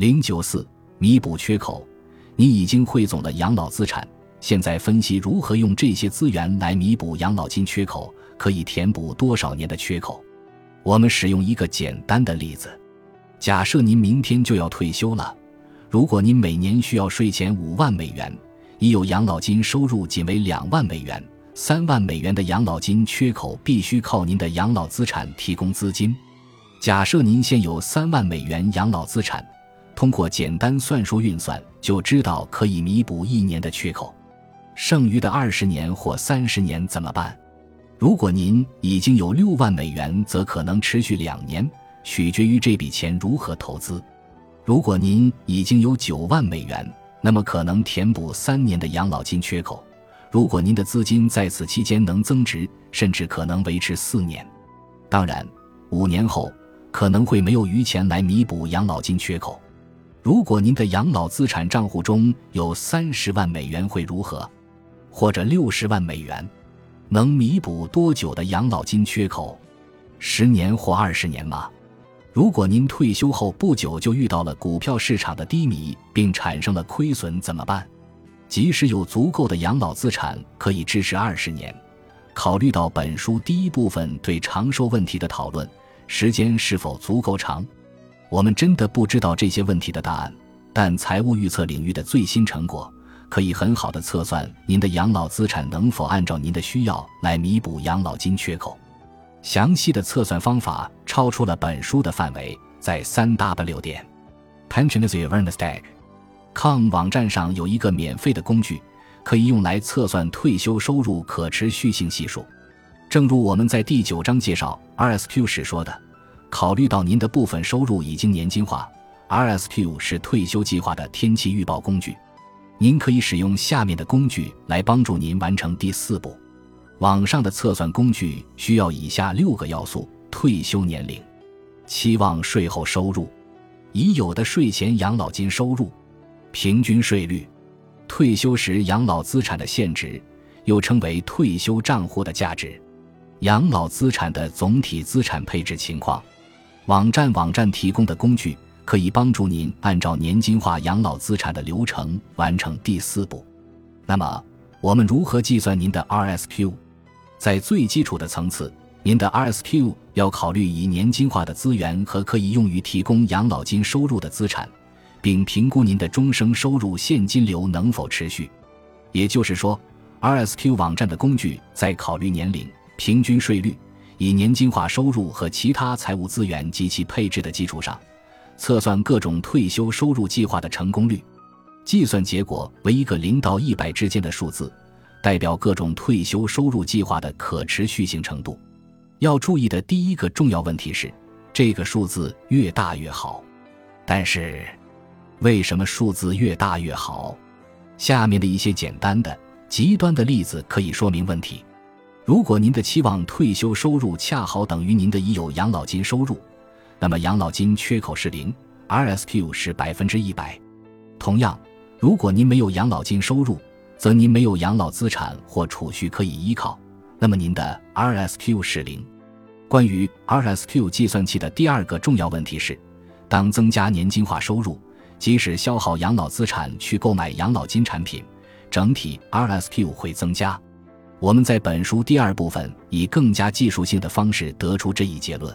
零九四弥补缺口，你已经汇总了养老资产，现在分析如何用这些资源来弥补养老金缺口，可以填补多少年的缺口？我们使用一个简单的例子：假设您明天就要退休了，如果您每年需要税前五万美元，已有养老金收入仅为两万美元。三万美元的养老金缺口必须靠您的养老资产提供资金。假设您现有三万美元养老资产，通过简单算术运算就知道可以弥补一年的缺口。剩余的二十年或三十年怎么办？如果您已经有六万美元，则可能持续两年，取决于这笔钱如何投资。如果您已经有九万美元，那么可能填补三年的养老金缺口。如果您的资金在此期间能增值，甚至可能维持四年，当然，五年后可能会没有余钱来弥补养老金缺口。如果您的养老资产账户中有三十万美元，会如何？或者六十万美元，能弥补多久的养老金缺口？十年或二十年吗？如果您退休后不久就遇到了股票市场的低迷，并产生了亏损，怎么办？即使有足够的养老资产可以支持二十年，考虑到本书第一部分对长寿问题的讨论，时间是否足够长？我们真的不知道这些问题的答案。但财务预测领域的最新成果可以很好的测算您的养老资产能否按照您的需要来弥补养老金缺口。详细的测算方法超出了本书的范围，在三 w 点 pensionism com 网站上有一个免费的工具，可以用来测算退休收入可持续性系数。正如我们在第九章介绍 RSQ 时说的，考虑到您的部分收入已经年金化，RSQ 是退休计划的天气预报工具。您可以使用下面的工具来帮助您完成第四步。网上的测算工具需要以下六个要素：退休年龄、期望税后收入、已有的税前养老金收入。平均税率，退休时养老资产的现值，又称为退休账户的价值，养老资产的总体资产配置情况。网站网站提供的工具可以帮助您按照年金化养老资产的流程完成第四步。那么，我们如何计算您的 RSQ？在最基础的层次，您的 RSQ 要考虑以年金化的资源和可以用于提供养老金收入的资产。并评估您的终生收入现金流能否持续，也就是说，RSQ 网站的工具在考虑年龄、平均税率、以年金化收入和其他财务资源及其配置的基础上，测算各种退休收入计划的成功率。计算结果为一个零到一百之间的数字，代表各种退休收入计划的可持续性程度。要注意的第一个重要问题是，这个数字越大越好，但是。为什么数字越大越好？下面的一些简单的、极端的例子可以说明问题。如果您的期望退休收入恰好等于您的已有养老金收入，那么养老金缺口是零，RSQ 是百分之一百。同样，如果您没有养老金收入，则您没有养老资产或储蓄可以依靠，那么您的 RSQ 是零。关于 RSQ 计算器的第二个重要问题是，当增加年金化收入。即使消耗养老资产去购买养老金产品，整体 RSQ 会增加。我们在本书第二部分以更加技术性的方式得出这一结论。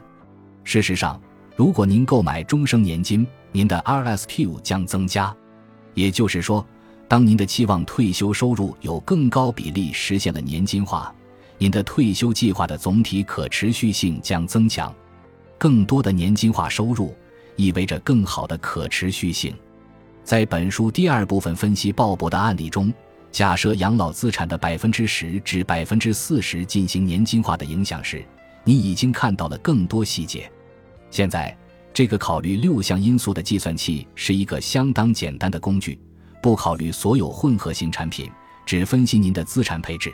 事实上，如果您购买终生年金，您的 RSQ 将增加。也就是说，当您的期望退休收入有更高比例实现了年金化，您的退休计划的总体可持续性将增强。更多的年金化收入。意味着更好的可持续性。在本书第二部分分析鲍勃的案例中，假设养老资产的百分之十至百分之四十进行年金化的影响时，你已经看到了更多细节。现在，这个考虑六项因素的计算器是一个相当简单的工具，不考虑所有混合型产品，只分析您的资产配置。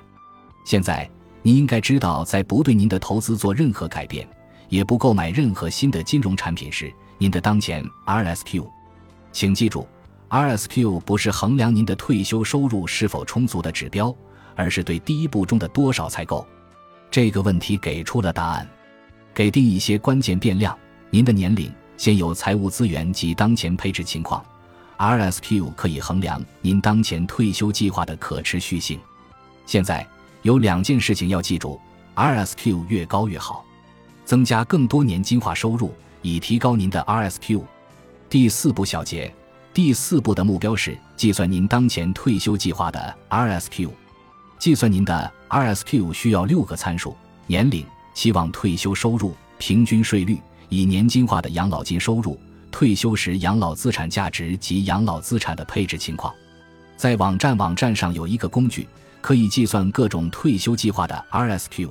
现在，你应该知道，在不对您的投资做任何改变，也不购买任何新的金融产品时。您的当前 RSQ，请记住，RSQ 不是衡量您的退休收入是否充足的指标，而是对第一步中的多少才够。这个问题给出了答案。给定一些关键变量：您的年龄、现有财务资源及当前配置情况，RSQ 可以衡量您当前退休计划的可持续性。现在有两件事情要记住：RSQ 越高越好，增加更多年金化收入以提高您的 RSQ。第四步小结：第四步的目标是计算您当前退休计划的 RSQ。计算您的 RSQ 需要六个参数：年龄、期望退休收入、平均税率。以年金化的养老金收入、退休时养老资产价值及养老资产的配置情况，在网站网站上有一个工具，可以计算各种退休计划的 RSQ。